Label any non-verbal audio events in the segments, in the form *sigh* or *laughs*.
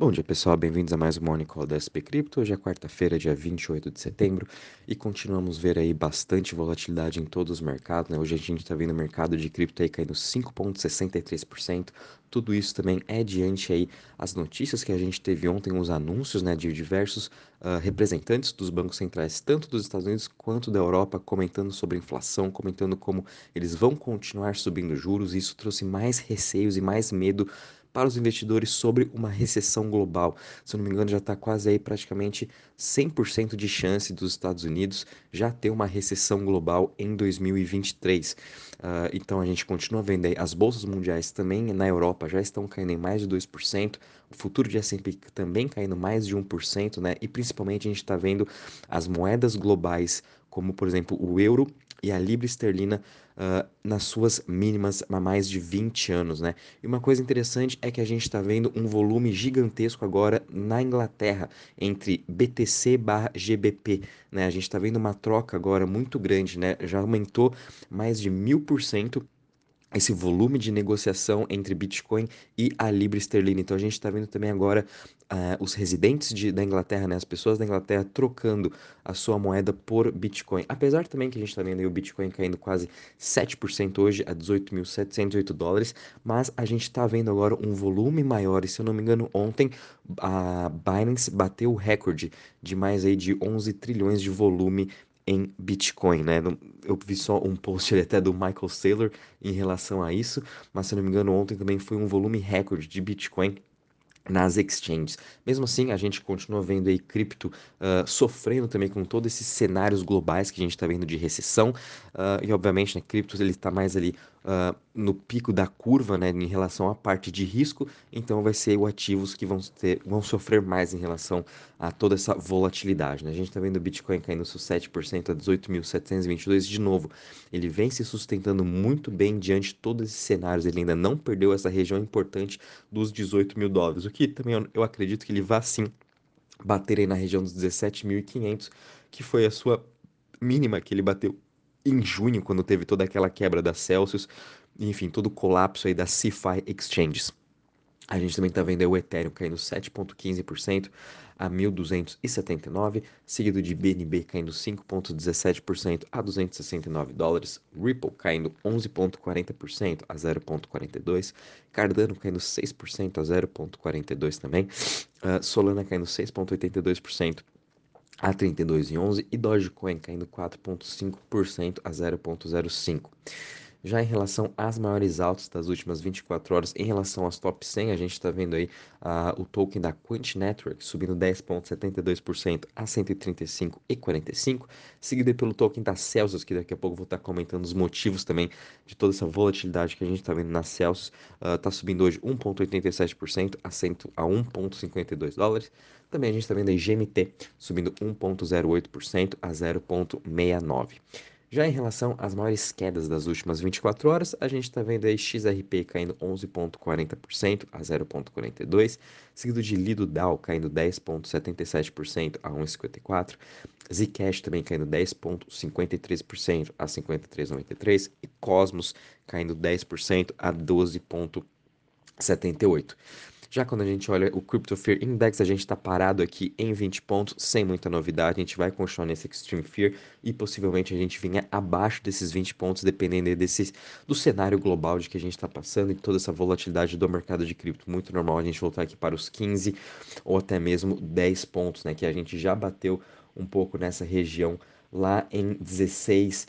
Bom dia pessoal, bem-vindos a mais um Morning Call da SP Crypto. Hoje é quarta-feira, dia 28 de setembro, e continuamos ver aí bastante volatilidade em todos os mercados. Né? Hoje a gente está vendo o mercado de cripto aí caindo 5,63%. Tudo isso também é diante aí as notícias que a gente teve ontem, os anúncios né, de diversos uh, representantes dos bancos centrais, tanto dos Estados Unidos quanto da Europa, comentando sobre inflação, comentando como eles vão continuar subindo juros. Isso trouxe mais receios e mais medo para os investidores sobre uma recessão global. Se eu não me engano, já está quase aí praticamente 100% de chance dos Estados Unidos já ter uma recessão global em 2023. Uh, ah, então a gente continua vendo aí as bolsas mundiais também na Europa já estão caindo em mais de 2%, o futuro de S&P também caindo mais de 1%, né? E principalmente a gente está vendo as moedas globais, como por exemplo o euro e a libra esterlina uh, nas suas mínimas há mais de 20 anos, né? E uma coisa interessante é que a gente está vendo um volume gigantesco agora na Inglaterra entre BTC barra GBP, né? A gente está vendo uma troca agora muito grande, né? Já aumentou mais de mil por cento esse volume de negociação entre Bitcoin e a libra esterlina. Então a gente está vendo também agora uh, os residentes de, da Inglaterra, né, as pessoas da Inglaterra trocando a sua moeda por Bitcoin. Apesar também que a gente está vendo o Bitcoin caindo quase 7% hoje a 18.708 dólares, mas a gente está vendo agora um volume maior. E se eu não me engano, ontem a Binance bateu o recorde de mais aí de 11 trilhões de volume em Bitcoin, né? Eu vi só um post até do Michael Saylor em relação a isso, mas se não me engano, ontem também foi um volume recorde de Bitcoin nas exchanges. Mesmo assim, a gente continua vendo aí cripto uh, sofrendo também com todos esses cenários globais que a gente está vendo de recessão uh, e obviamente, né, cripto ele está mais ali uh, no pico da curva, né, em relação à parte de risco, então vai ser os ativos que vão, ter, vão sofrer mais em relação a toda essa volatilidade. Né? A gente está vendo o Bitcoin caindo 7% a 18.722 de novo. Ele vem se sustentando muito bem diante de todos esses cenários, ele ainda não perdeu essa região importante dos 18 mil dólares, o que também eu, eu acredito que ele vá sim bater aí na região dos 17.500, que foi a sua mínima que ele bateu em junho, quando teve toda aquela quebra da Celsius, enfim, todo o colapso aí das CeFi Exchanges. A gente também está vendo o Ethereum caindo 7,15% a 1.279, seguido de BNB caindo 5,17% a 269 dólares, Ripple caindo 11,40% a 0,42, Cardano caindo 6% a 0,42 também, uh, Solana caindo 6,82% a 32,11 e Dogecoin caindo 4,5% a 0,05. Já em relação às maiores altas das últimas 24 horas, em relação aos top 100, a gente está vendo aí uh, o token da Quant Network subindo 10,72% a 135,45, seguido pelo token da Celsius, que daqui a pouco vou estar comentando os motivos também de toda essa volatilidade que a gente está vendo na Celsius. Está uh, subindo hoje 1,87% a, a 1,52 dólares. Também a gente está vendo aí GMT subindo 1,08% a 0,69. Já em relação às maiores quedas das últimas 24 horas, a gente está vendo aí XRP caindo 11,40% a 0,42%, seguido de Lido DAO caindo 10,77% a 1,54%, Zcash também caindo 10,53% a 53,93% e Cosmos caindo 10% a 12,78%. Já quando a gente olha o Crypto Fear Index, a gente está parado aqui em 20 pontos, sem muita novidade. A gente vai continuar nesse Extreme Fear e possivelmente a gente venha abaixo desses 20 pontos, dependendo desse, do cenário global de que a gente está passando e toda essa volatilidade do mercado de cripto. Muito normal a gente voltar aqui para os 15 ou até mesmo 10 pontos, né? Que a gente já bateu um pouco nessa região lá em 16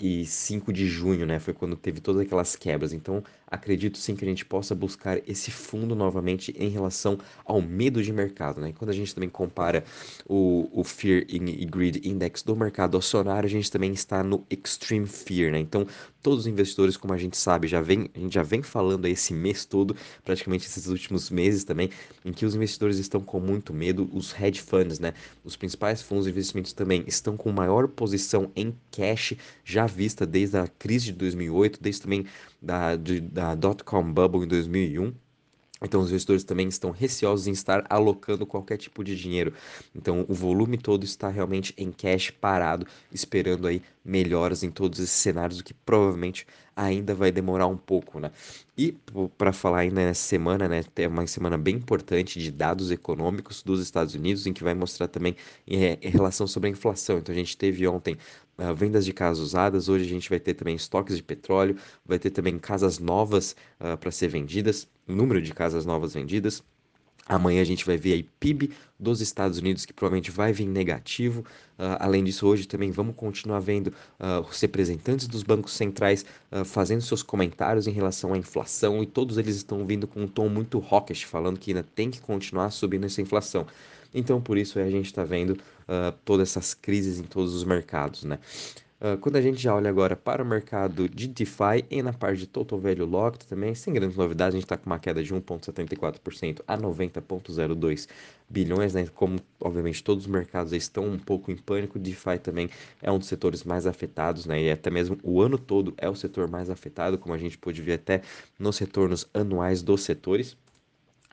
e 5 de junho, né? Foi quando teve todas aquelas quebras. Então, acredito sim que a gente possa buscar esse fundo novamente em relação ao medo de mercado, né? Quando a gente também compara o, o Fear e Greed Index do mercado acionário, a gente também está no Extreme Fear, né? Então, todos os investidores, como a gente sabe, já vem, a gente já vem falando esse mês todo, praticamente esses últimos meses também, em que os investidores estão com muito medo, os hedge funds, né? Os principais fundos de investimentos também estão com maior posição em cash já vista desde a crise de 2008, desde também da, de, da dot-com bubble em 2001. Então, os investidores também estão receosos em estar alocando qualquer tipo de dinheiro. Então, o volume todo está realmente em cash parado, esperando aí melhoras em todos esses cenários, o que provavelmente ainda vai demorar um pouco, né? E para falar ainda nessa semana, né, tem uma semana bem importante de dados econômicos dos Estados Unidos, em que vai mostrar também em, em relação sobre a inflação. Então, a gente teve ontem uh, vendas de casas usadas, hoje a gente vai ter também estoques de petróleo, vai ter também casas novas uh, para ser vendidas, número de casas novas vendidas. Amanhã a gente vai ver aí PIB dos Estados Unidos, que provavelmente vai vir negativo. Uh, além disso, hoje também vamos continuar vendo uh, os representantes dos bancos centrais uh, fazendo seus comentários em relação à inflação, e todos eles estão vindo com um tom muito hawkish, falando que ainda tem que continuar subindo essa inflação. Então, por isso a gente está vendo todas essas crises em todos os mercados, né? Uh, quando a gente já olha agora para o mercado de DeFi e na parte de Total Value Locked também, sem grandes novidades, a gente está com uma queda de 1,74% a 90,02 bilhões, né? Como obviamente todos os mercados estão um pouco em pânico, DeFi também é um dos setores mais afetados, né? E até mesmo o ano todo é o setor mais afetado, como a gente pôde ver até nos retornos anuais dos setores.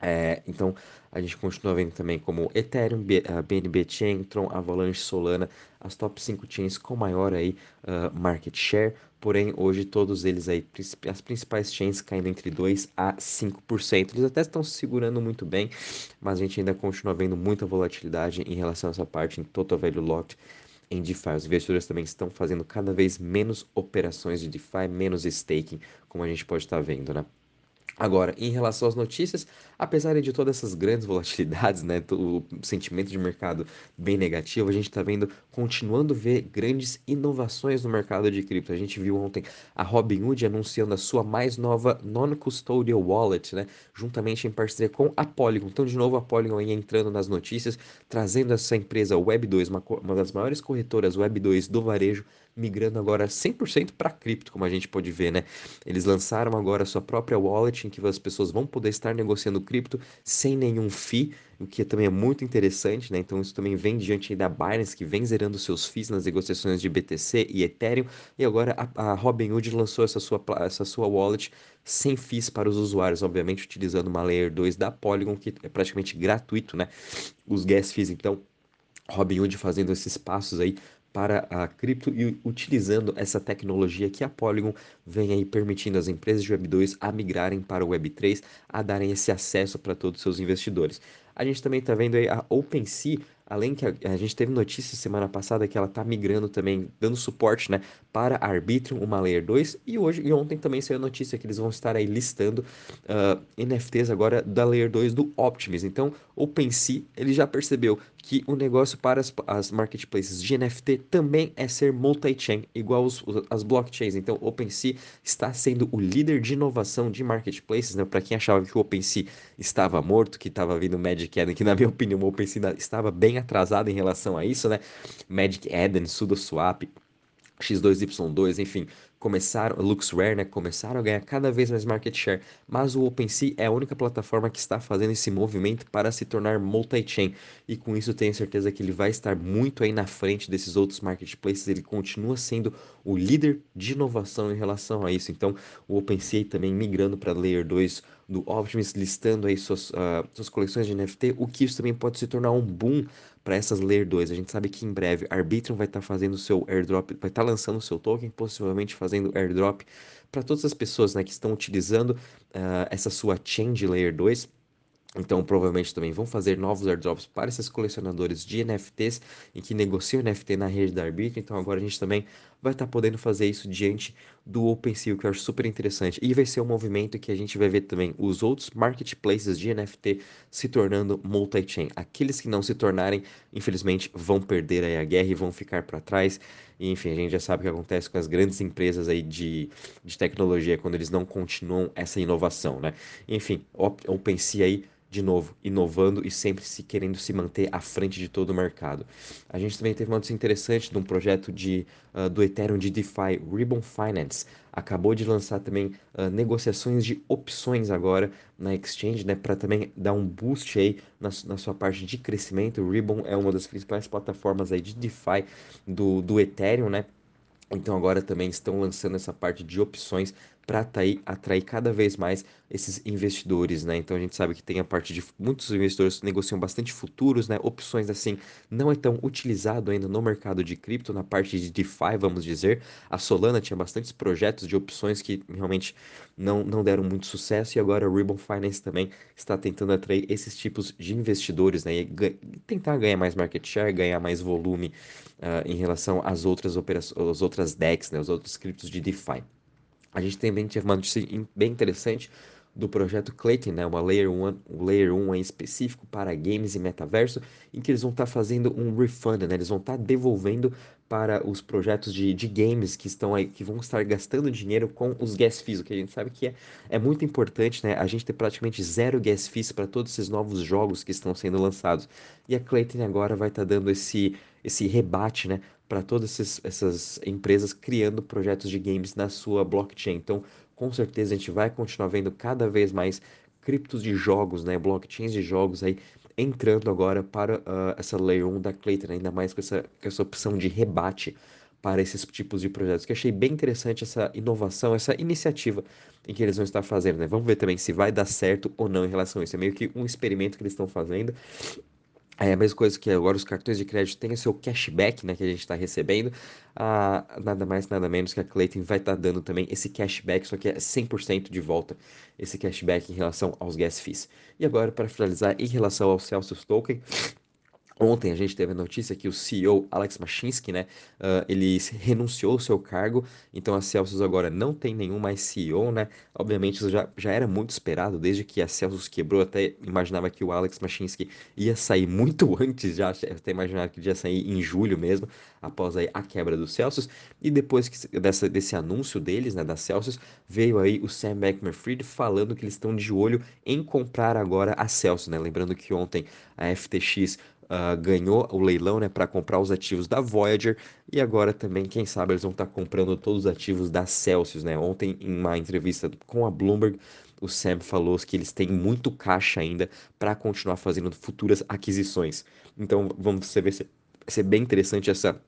É, então, a gente continua vendo também como Ethereum, BNB Chain, Tron, Avalanche, Solana, as top 5 chains com maior aí uh, market share, porém hoje todos eles aí, as principais chains caindo entre 2 a 5%. Eles até estão se segurando muito bem, mas a gente ainda continua vendo muita volatilidade em relação a essa parte em Total Value Locked em DeFi. Os investidores também estão fazendo cada vez menos operações de DeFi, menos staking, como a gente pode estar vendo, né? Agora, em relação às notícias, apesar de todas essas grandes *laughs* volatilidades, né, o sentimento de mercado bem negativo, a gente está vendo, continuando a ver grandes inovações no mercado de cripto. A gente viu ontem a Robinhood anunciando a sua mais nova non-custodial wallet, né, juntamente em parceria com a Polygon. Então, de novo, a Polygon aí entrando nas notícias, trazendo essa empresa Web2, uma, uma das maiores corretoras Web2 do varejo, migrando agora 100% para cripto, como a gente pode ver, né? Eles lançaram agora a sua própria wallet em que as pessoas vão poder estar negociando cripto sem nenhum fee, o que também é muito interessante, né? Então isso também vem diante da Binance, que vem zerando seus fees nas negociações de BTC e Ethereum, e agora a, a Robinhood lançou essa sua, essa sua wallet sem fees para os usuários, obviamente utilizando uma Layer 2 da Polygon, que é praticamente gratuito, né? Os gas fees, então, Robinhood fazendo esses passos aí para a cripto e utilizando essa tecnologia que a Polygon vem aí permitindo as empresas de Web2 a migrarem para o Web3, a darem esse acesso para todos os seus investidores. A gente também está vendo aí a OpenSea Além que a, a, gente teve notícia semana passada que ela está migrando também, dando suporte, né, para Arbitrum, uma Layer 2, e hoje e ontem também saiu notícia que eles vão estar aí listando uh, NFTs agora da Layer 2 do Optimus. Então, OpenSea, ele já percebeu que o negócio para as, as marketplaces de NFT também é ser multi-chain, igual os, as blockchains. Então, OpenSea está sendo o líder de inovação de marketplaces, né? Para quem achava que o OpenSea estava morto, que estava vindo Magic Eden, que na minha opinião o OpenSea estava bem atrasado em relação a isso, né? Magic Eden, SudoSwap, X2Y2, enfim, começaram, LuxRare, né, começaram a ganhar cada vez mais market share, mas o OpenSea é a única plataforma que está fazendo esse movimento para se tornar multi-chain, e com isso tenho certeza que ele vai estar muito aí na frente desses outros marketplaces, ele continua sendo o líder de inovação em relação a isso, então o OpenSea também migrando para Layer 2 do Optimus, listando aí suas, uh, suas coleções de NFT, o que isso também pode se tornar um boom para essas Layer 2. A gente sabe que em breve Arbitrum vai estar tá fazendo seu airdrop, vai estar tá lançando o seu token, possivelmente fazendo airdrop para todas as pessoas né, que estão utilizando uh, essa sua chain de Layer 2 então, provavelmente também vão fazer novos airdrops para esses colecionadores de NFTs em que negociam NFT na rede da Arbitrum. Então, agora a gente também vai estar tá podendo fazer isso diante do OpenSea, que eu acho super interessante. E vai ser um movimento que a gente vai ver também os outros marketplaces de NFT se tornando multi-chain. Aqueles que não se tornarem, infelizmente, vão perder aí a guerra e vão ficar para trás. E, enfim, a gente já sabe o que acontece com as grandes empresas aí de, de tecnologia quando eles não continuam essa inovação, né? Enfim, OpenSea aí de novo, inovando e sempre se querendo se manter à frente de todo o mercado. A gente também teve uma notícia interessante de um projeto de, uh, do Ethereum de DeFi, Ribbon Finance. Acabou de lançar também uh, negociações de opções agora na exchange, né, para também dar um boost aí na, na, sua parte de crescimento. O Ribbon é uma das principais plataformas aí de DeFi do, do Ethereum, né? Então agora também estão lançando essa parte de opções para atrair, atrair cada vez mais esses investidores, né? Então a gente sabe que tem a parte de muitos investidores negociam bastante futuros, né? Opções assim não é tão utilizado ainda no mercado de cripto, na parte de DeFi, vamos dizer. A Solana tinha bastantes projetos de opções que realmente não, não deram muito sucesso e agora a Ribbon Finance também está tentando atrair esses tipos de investidores, né? E tentar ganhar mais market share, ganhar mais volume uh, em relação às outras operações, às outras DEX, né? Os outros criptos de DeFi. A gente também teve uma notícia bem interessante do projeto Clayton, né, uma Layer 1, um Layer 1 em específico para games e metaverso, em que eles vão estar tá fazendo um refund, né, eles vão estar tá devolvendo para os projetos de, de games que estão aí, que vão estar gastando dinheiro com os gas fees, o que a gente sabe que é, é muito importante, né, a gente ter praticamente zero gas fees para todos esses novos jogos que estão sendo lançados. E a Clayton agora vai estar tá dando esse, esse rebate, né, para todas essas empresas criando projetos de games na sua blockchain. Então, com certeza a gente vai continuar vendo cada vez mais criptos de jogos, né, blockchains de jogos aí entrando agora para uh, essa Layer 1 da Clayton, ainda mais com essa, com essa opção de rebate para esses tipos de projetos, que achei bem interessante essa inovação, essa iniciativa em que eles vão estar fazendo, né? Vamos ver também se vai dar certo ou não em relação a isso. É meio que um experimento que eles estão fazendo é a mesma coisa que agora os cartões de crédito têm o seu cashback, né, que a gente está recebendo. Ah, nada mais, nada menos que a Clayton vai estar tá dando também esse cashback, só que é 100% de volta esse cashback em relação aos gas fees. E agora, para finalizar, em relação ao Celsius Token, Ontem a gente teve a notícia que o CEO Alex Mashinsky, né, uh, ele renunciou ao seu cargo, então a Celsius agora não tem nenhum mais CEO, né? Obviamente isso já, já era muito esperado, desde que a Celsius quebrou, até imaginava que o Alex Mashinsky ia sair muito *laughs* antes, já até imaginava que ia sair em julho mesmo, após aí a quebra do Celsius, e depois que, dessa, desse anúncio deles, né, da Celsius, veio aí o Sam Bankman-Fried falando que eles estão de olho em comprar agora a Celsius, né? Lembrando que ontem a FTX uh, ganhou o leilão né, para comprar os ativos da Voyager e agora também, quem sabe, eles vão estar tá comprando todos os ativos da Celsius. Né? Ontem, em uma entrevista com a Bloomberg, o Sam falou que eles têm muito caixa ainda para continuar fazendo futuras aquisições. Então, vamos ver se ser bem interessante essa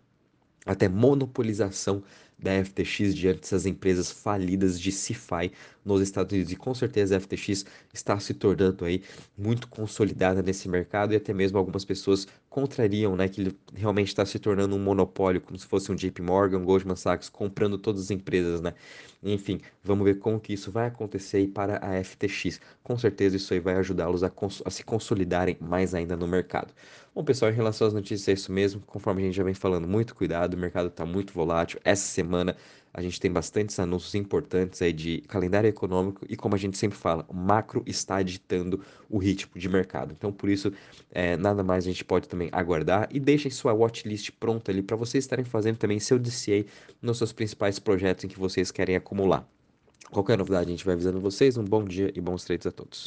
até monopolização da FTX diante dessas empresas falidas de CeFi nos Estados Unidos. E com certeza a FTX está se tornando aí muito consolidada nesse mercado e até mesmo algumas pessoas contrariam, né, que ele realmente está se tornando um monopólio, como se fosse um JP Morgan, Goldman Sachs comprando todas as empresas, né? Enfim, vamos ver como que isso vai acontecer aí para a FTX. Com certeza isso aí vai ajudá-los a, a, se consolidarem mais ainda no mercado. Bom, pessoal, em relação às notícias é isso mesmo. Conforme a gente já vem falando, muito cuidado, o mercado está muito volátil. Essa semana a gente tem bastantes anúncios importantes aí de calendário econômico e como a gente sempre fala, o macro está ditando o ritmo de mercado. Então, por isso, é, nada mais a gente pode também aguardar e deixem sua watchlist pronta ali para vocês estarem fazendo também seu DCA nos seus principais projetos em que vocês querem acumular. Qualquer novidade a gente vai avisando vocês. Um bom dia e bons trades a todos.